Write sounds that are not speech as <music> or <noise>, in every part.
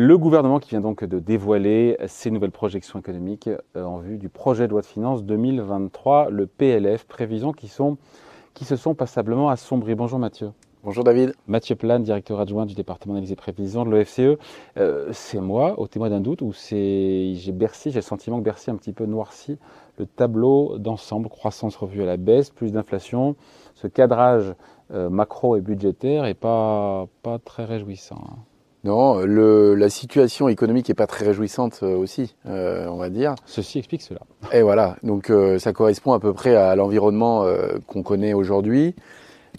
Le gouvernement qui vient donc de dévoiler ses nouvelles projections économiques euh, en vue du projet de loi de finances 2023, le PLF, prévisions qui, sont, qui se sont passablement assombries. Bonjour Mathieu. Bonjour David. Mathieu Plane, directeur adjoint du département d'analyse et prévision de l'OFCE. Euh, c'est moi, au témoin d'un doute, ou c'est j'ai Bercy, j'ai le sentiment que Bercy a un petit peu noirci le tableau d'ensemble, croissance revue à la baisse, plus d'inflation, ce cadrage euh, macro et budgétaire est pas, pas très réjouissant. Hein. Non, le, la situation économique n'est pas très réjouissante euh, aussi, euh, on va dire. Ceci explique cela. Et voilà, donc euh, ça correspond à peu près à l'environnement qu'on connaît aujourd'hui.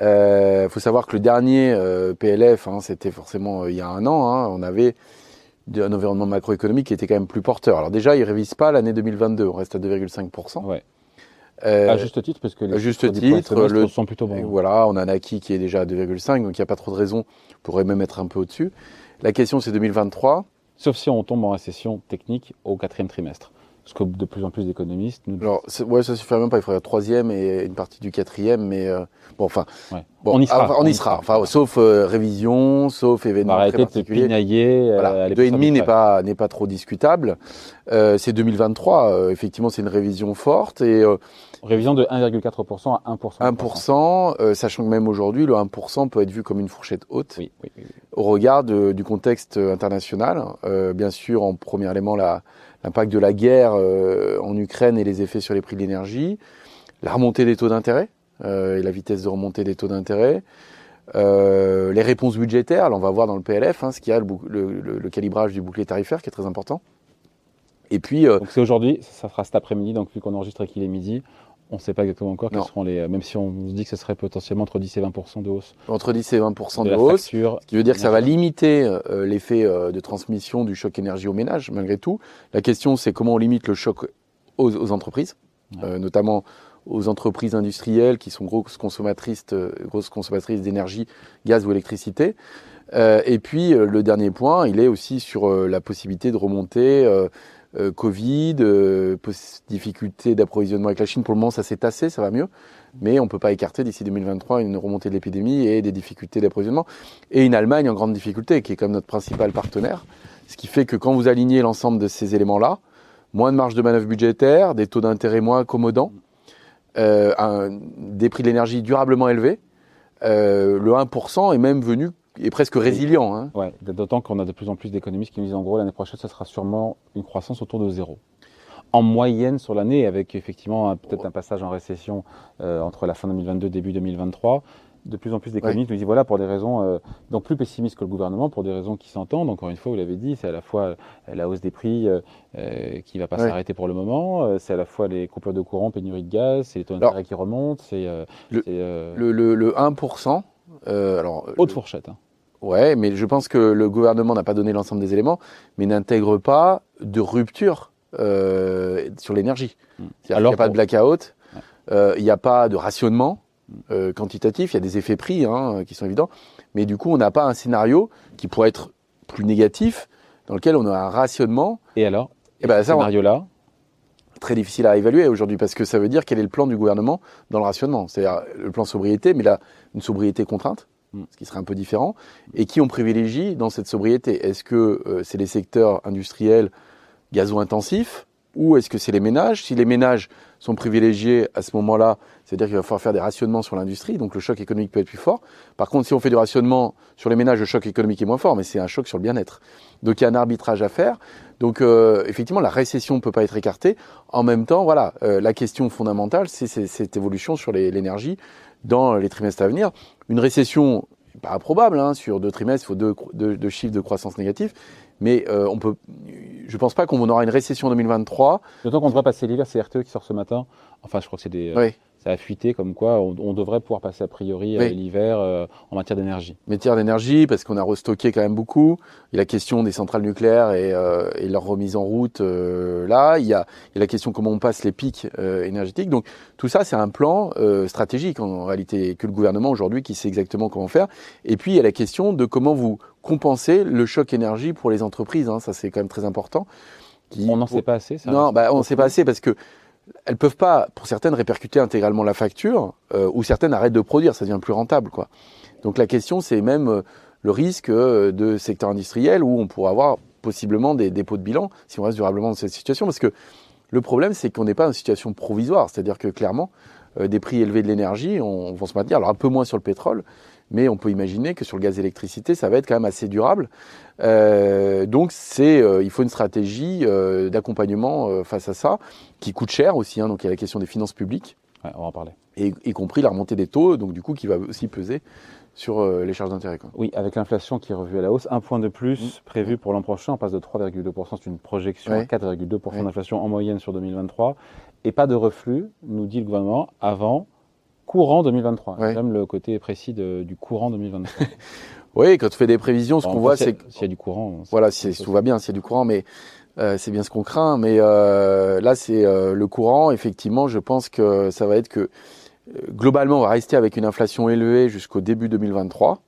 Il faut savoir que le dernier PLF, hein, c'était forcément il y a un an, hein, on avait un environnement macroéconomique qui était quand même plus porteur. Alors déjà, il ne révise pas l'année 2022, on reste à 2,5%. Ouais. À juste titre, parce que les juste titre, le, sont plutôt bons. Voilà, on a un acquis qui est déjà à 2,5, donc il n'y a pas trop de raison, on pourrait même être un peu au-dessus. La question, c'est 2023. Sauf si on tombe en récession technique au quatrième trimestre. Ce que de plus en plus d'économistes nous Alors, ouais, ça suffit même pas. Il faudrait un troisième et une partie du quatrième, mais euh, bon, enfin, bon, on y sera. on, y sera. Enfin, sauf euh, révision, sauf événement très particulier. De voilà. Deux et demi n'est pas n'est pas trop discutable. Euh, c'est 2023. effectivement, c'est une révision forte et Révision de 1,4% à 1%. 1%, euh, sachant que même aujourd'hui, le 1% peut être vu comme une fourchette haute oui, oui, oui. au regard de, du contexte international. Euh, bien sûr, en premier élément, l'impact de la guerre euh, en Ukraine et les effets sur les prix de l'énergie, la remontée des taux d'intérêt euh, et la vitesse de remontée des taux d'intérêt. Euh, les réponses budgétaires, là on va voir dans le PLF, hein, ce qu'il y a, le, le, le, calibrage du bouclier tarifaire qui est très important. Et puis, euh, donc c'est aujourd'hui, ça sera cet après-midi, donc vu qu'on enregistre qu'il est midi, on ne sait pas exactement encore quels seront les. Même si on se dit que ce serait potentiellement entre 10 et 20% de hausse. Entre 10 et 20% de, hausse. ce qui veut dire que ça va limiter euh, l'effet euh, de transmission du choc énergie aux ménages, malgré tout. La question, c'est comment on limite le choc aux, entreprises, euh, notamment aux entreprises industrielles qui sont grosses consommatrices, grosses consommatrices d'énergie, gaz ou électricité. et puis, le dernier point, il est aussi sur la possibilité de remonter euh, Covid, euh, difficulté d'approvisionnement avec la Chine. Pour le moment, ça s'est tassé, ça va mieux. Mais on ne peut pas écarter d'ici 2023 une remontée de l'épidémie et des difficultés d'approvisionnement. Et une Allemagne en grande difficulté, qui est comme notre principal partenaire. Ce qui fait que quand vous alignez l'ensemble de ces éléments-là, moins de marge de manœuvre budgétaire, des taux d'intérêt moins accommodants, euh, un, des prix de l'énergie durablement élevés, euh, le 1% est même venu est presque résilient. Hein. Ouais, d'autant qu'on a de plus en plus d'économistes qui nous disent en gros l'année prochaine, ça sera sûrement une croissance autour de zéro. En moyenne sur l'année, avec effectivement peut-être un passage en récession euh, entre la fin 2022 et début 2023, de plus en plus d'économistes nous disent voilà pour des raisons euh, donc plus pessimistes que le gouvernement pour des raisons qui s'entendent encore une fois vous l'avez dit c'est à la fois euh, la hausse des prix euh, qui va pas s'arrêter pour le moment c'est à la fois les coupures de courant pénurie de gaz c'est les taux d'intérêt qui remontent c'est le, le, le, le, 1% euh, alors, Haute fourchette. Hein. Ouais, mais je pense que le gouvernement n'a pas donné l'ensemble des éléments, mais n'intègre pas de rupture euh, sur l'énergie. Hmm. Il n'y a pas de blackout, il n'y a pas de rationnement. Euh, quantitatif, il y a des effets prix hein, qui sont évidents, mais du coup, on n'a pas un scénario qui pourrait être plus négatif, dans lequel on a un rationnement. Et alors? Et ben, ça, scénario-là? Très difficile à évaluer aujourd'hui parce que ça veut dire quel est le plan du gouvernement dans le rationnement. C'est-à-dire le plan sobriété, mais là, une sobriété contrainte, hmm. ce qui serait un peu différent. Et qui on privilégie dans cette sobriété Est-ce que euh, c'est les secteurs industriels gazo-intensifs ou est-ce que c'est les ménages? Si les ménages sont privilégiés à ce moment-là, c'est-à-dire qu'il va falloir faire des rationnements sur l'industrie, donc le choc économique peut être plus fort. Par contre, si on fait du rationnement sur les ménages, le choc économique est moins fort, mais c'est un choc sur le bien-être. Donc il y a un arbitrage à faire. Donc euh, effectivement, la récession ne peut pas être écartée. En même temps, voilà, euh, la question fondamentale, c'est cette évolution sur l'énergie dans les trimestres à venir. Une récession pas improbable, hein, sur deux trimestres, il faut deux, chiffres de croissance négatifs, mais euh, on peut, je pense pas qu'on aura une récession en 2023. D'autant qu'on devrait passer l'hiver, c'est RTE qui sort ce matin. Enfin, je crois que c'est des. Oui ça a fuité comme quoi on, devrait pouvoir passer a priori euh, l'hiver euh, en matière d'énergie. Matière d'énergie, parce qu'on a restocké quand même beaucoup. Il y a la question des centrales nucléaires et, euh, et leur remise en route là. Il y, a, il y, a, la question comment on passe les pics énergétiques. Donc tout ça, c'est un plan stratégique en, réalité que le gouvernement aujourd'hui qui sait exactement comment faire. Et puis il y a la question de comment vous compensez le choc énergie pour les entreprises. Hein. Ça c'est quand même très important. on n'en sait pas assez. Ça non, bah, on n'en sait pas assez parce que elles peuvent pas, pour certaines, répercuter intégralement la facture, euh, ou certaines arrêtent de produire, ça devient plus rentable, quoi. Donc la question, c'est même, euh, le risque de secteur industriel où on pourrait avoir possiblement des dépôts de bilan si on reste durablement dans cette situation. Parce que le problème, c'est qu'on n'est pas dans une situation provisoire. C'est-à-dire que clairement, des prix élevés de l'énergie on, vont se maintenir. Alors un peu moins sur le pétrole, mais on peut imaginer que sur le gaz électricité, ça va être quand même assez durable. Euh, donc c'est, euh, il faut une stratégie euh, d'accompagnement face à ça, qui coûte cher aussi. Hein, donc il y a la question des finances publiques. on va en parler. Et y compris la remontée des taux, donc du coup qui va aussi peser sur les charges d'intérêt. Oui, avec l'inflation qui est revue à la hausse, un point de plus mmh. prévu pour l'an prochain, on passe de 3,2%, c'est une projection à 4,2% d'inflation en moyenne sur 2023, et pas de reflux, nous dit le gouvernement, avant courant 2023. J'aime le côté précis du courant 2023. <laughs> oui, quand tu fais des prévisions, ce qu'on voit, c'est s'il y a du courant. Voilà, tout va bien, s'il y a du courant, mais euh, c'est bien ce qu'on craint. Mais euh, là, c'est euh, le courant. Effectivement, je pense que ça va être que globalement, on va rester avec une inflation élevée jusqu'au début 2023,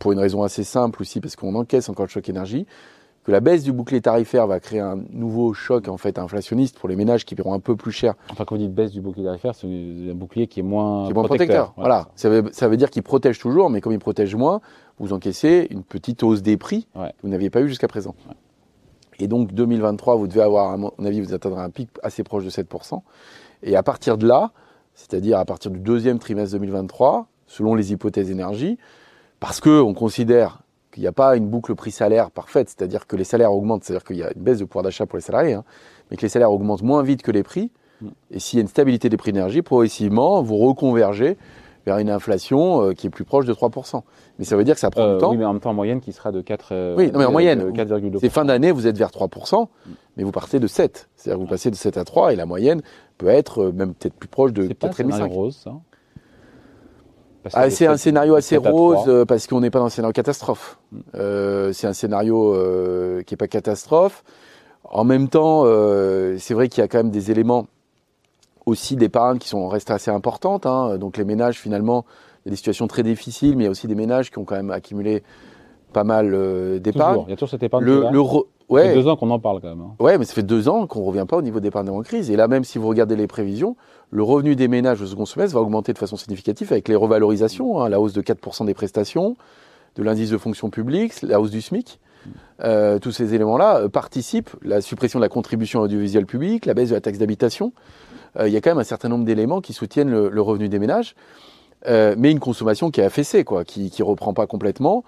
pour une raison assez simple aussi, parce qu'on encaisse encore le choc énergie que la baisse du bouclier tarifaire va créer un nouveau choc en fait inflationniste pour les ménages qui paieront un peu plus cher. Enfin, quand vous dites baisse du bouclier tarifaire, c'est un bouclier qui est moins, protecteur. Voilà, Ça, veut, ça veut dire qu'il protège toujours, mais comme il protège moins, vous encaissez une petite hausse des prix que vous n'aviez pas eu jusqu'à présent. Et donc 2023, vous devez avoir, à mon avis, vous atteindrez un pic assez proche de 7%. Et à partir de là, c'est-à-dire à partir du deuxième trimestre 2023, selon les hypothèses énergie, parce qu'on considère qu'il n'y a pas une boucle prix-salaire parfaite, c'est-à-dire que les salaires augmentent, c'est-à-dire qu'il y a une baisse de pouvoir d'achat pour les salariés, hein, mais que les salaires augmentent moins vite que les prix. Mm. Et s'il y a une stabilité des prix d'énergie, progressivement, vous reconvergez vers une inflation euh, qui est plus proche de 3%. Mais ça veut dire que ça prend du euh, temps. Oui, mais en même temps, en moyenne, qui sera de 4. Euh, oui, non, mais en moyenne. 4,2%. C'est fin d'année, vous êtes vers 3%, mm. mais vous partez de 7. C'est-à-dire que vous passez de 7 à 3, et la moyenne peut être même peut-être plus proche de 4,5. C'est rose, ça? Ah, c'est un scénario assez rose euh, parce qu'on n'est pas dans un scénario catastrophe. Mm. Euh, c'est un scénario euh, qui n'est pas catastrophe. En même temps, c'est vrai qu'il y a quand même des éléments aussi d'épargne qui sont restés assez importantes. Hein. Donc les ménages, finalement, il y a des situations très difficiles, mais il y a aussi des ménages qui ont quand même accumulé pas mal d'épargne. Il y a toujours cette épargne. Le, le Ouais. Ça fait deux ans qu'on en parle quand même. Hein. Ouais, mais ça fait deux ans qu'on ne revient pas au niveau d'épargne en crise. Et là, même si vous regardez les prévisions, le revenu des ménages au second semestre va augmenter de façon significative avec les revalorisations, hein, la hausse de 4% des prestations, de l'indice de fonction publique, la hausse du SMIC. Euh, tous ces éléments-là euh, participent, la suppression de la contribution audiovisuelle publique, la baisse de la taxe d'habitation. Euh, il y a quand même un certain nombre d'éléments qui soutiennent le, revenu des ménages, mais une consommation qui est affaissée, quoi, qui ne reprend pas complètement.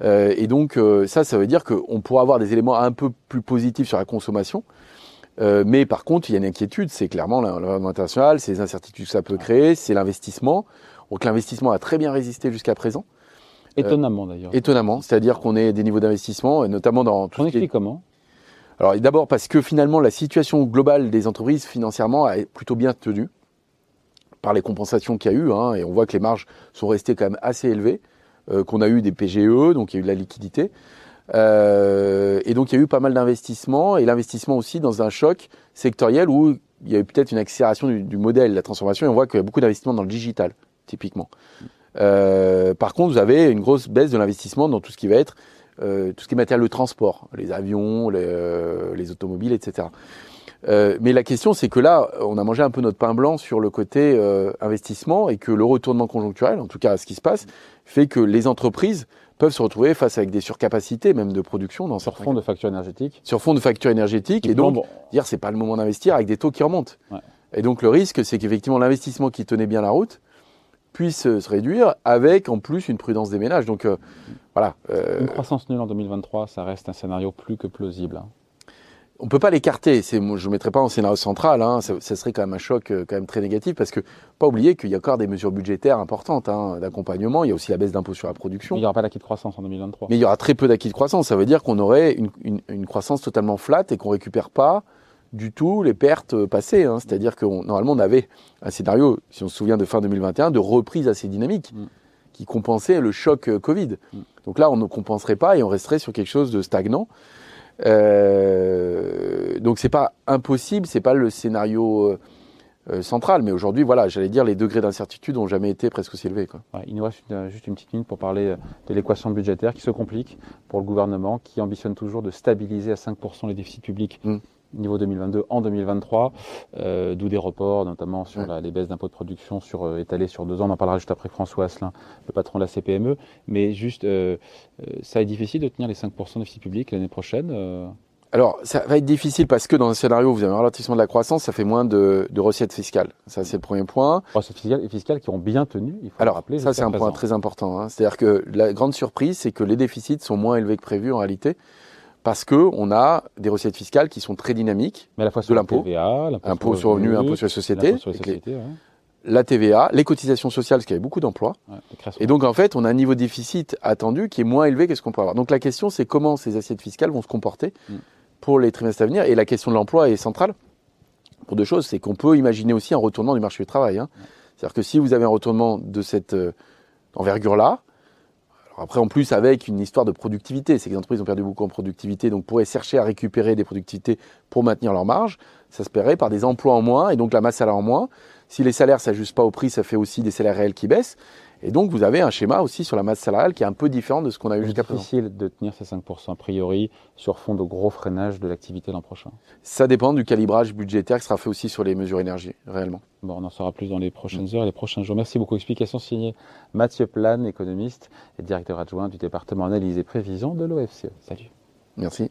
Et donc ça, ça veut dire qu'on pourra avoir des éléments un peu plus positifs sur la consommation, euh, mais par contre, il y a une inquiétude, c'est clairement l'environnement international, c'est les incertitudes que ça peut créer, c'est l'investissement. Donc l'investissement a très bien résisté jusqu'à présent. Euh, étonnamment d'ailleurs. étonnamment, c'est-à-dire qu'on est des niveaux d'investissement, notamment dans tout On ce explique comment? Alors d'abord parce que finalement la situation globale des entreprises financièrement a plutôt bien tenu par les compensations qu'il y a eu, hein, et on voit que les marges sont restées quand même assez élevées, euh, qu'on a eu des PGE, donc il y a eu de la liquidité. Euh, et donc il y a eu pas mal d'investissements et l'investissement aussi dans un choc sectoriel où il y a eu peut-être une accélération du, modèle, la transformation, et on voit qu'il y a beaucoup d'investissements dans le digital, typiquement. Euh, par contre, vous avez une grosse baisse de l'investissement dans tout ce qui va être euh, tout ce qui est matériel de transport, les avions, les, euh, les automobiles, etc. Euh, mais la question, c'est que là, on a mangé un peu notre pain blanc sur le côté euh, investissement et que le retournement conjoncturel, en tout cas ce qui se passe, fait que les entreprises peuvent se retrouver face avec des surcapacités même de production dans sur fond de factures énergétiques. Sur fond de factures énergétiques et, donc dire c'est pas le moment d'investir avec des taux qui remontent. Et donc le risque c'est qu'effectivement l'investissement qui tenait bien la route puisse se réduire avec en plus une prudence des ménages. Donc euh, voilà. Euh, une croissance nulle en 2023, ça reste un scénario plus que plausible. Hein on peut pas l'écarter. C'est, je ne mettrai pas en scénario central. Hein. Ça, serait quand même un choc euh, quand même très négatif parce que pas oublier qu'il y a encore des mesures budgétaires importantes hein, d'accompagnement. Il y a aussi la baisse d'impôt sur la production. il n'y aura pas d'acquis de croissance en 2023. Mais il y aura très peu d'acquis de croissance. Ça veut dire qu'on aurait une, croissance totalement flat et qu'on récupère pas du tout les pertes euh, passées. Hein. C'est-à-dire que normalement on avait un scénario, si on se souvient de fin 2021, de reprise assez dynamique. Mm. qui compensait le choc euh, Covid. Mm. Donc là, on ne compenserait pas et on resterait sur quelque chose de stagnant. Euh, donc c'est pas impossible, c'est pas le scénario euh, euh, central, mais aujourd'hui, voilà, j'allais dire, les degrés d'incertitude n'ont jamais été presque aussi élevés. Quoi. il nous reste juste une petite minute pour parler de l'équation budgétaire qui se complique pour le gouvernement, qui ambitionne toujours de stabiliser à 5% les déficits publics. Mm. Niveau 2022 en 2023, euh, d'où des reports, notamment sur les baisses d'impôts de production sur, euh, étalées sur deux ans. On en parlera juste après François Asselin, le patron de la CPME. Mais juste, euh, ça est difficile de tenir les 5% de déficit public l'année prochaine alors, ça va être difficile parce que dans un scénario où vous avez un ralentissement de la croissance, ça fait moins de, recettes fiscales. Ça, c'est le premier point. Recettes fiscales, fiscales qui ont bien tenu, il faut Alors, rappeler. Ça, c'est un point très important. Hein. C'est-à-dire que la grande surprise, c'est que les déficits sont moins élevés que prévu en réalité parce qu'on a des recettes fiscales qui sont très dynamiques. Mais à la fois sur de l'impôt, impôt sur le revenu, impôt sur les sociétés, la TVA, les cotisations sociales, parce qu'il y avait beaucoup d'emplois. et donc en fait, on a un niveau de déficit attendu qui est moins élevé que ce qu'on peut avoir. Donc la question, c'est comment ces assiettes fiscales vont se comporter mm. pour les trimestres à venir. Et la question de l'emploi est centrale pour deux choses. C'est qu'on peut imaginer aussi un retournement du marché du travail. Hein. C'est-à-dire que si vous avez un retournement de cette euh, envergure-là, après, en plus, avec une histoire de productivité, c'est que les entreprises ont perdu beaucoup en productivité, donc pourraient chercher à récupérer des productivités pour maintenir leur marge. Ça se paierait par des emplois en moins et donc la masse salariale en moins. Si les salaires s'ajustent pas au prix, ça fait aussi des salaires réels qui baissent. Et donc, vous avez un schéma aussi sur la masse salariale qui est un peu différent de ce qu'on a eu jusqu'à présent. C'est difficile de tenir ces 5% a priori sur fond de gros freinage de l'activité l'an prochain. Ça dépend du calibrage budgétaire qui sera fait aussi sur les mesures énergie, réellement. Bon, on en saura plus dans les prochaines heures et les prochains jours. Merci beaucoup. Explication signée Mathieu Plan, économiste et directeur adjoint du département analyse et prévision de l'OFCE. Salut. Merci.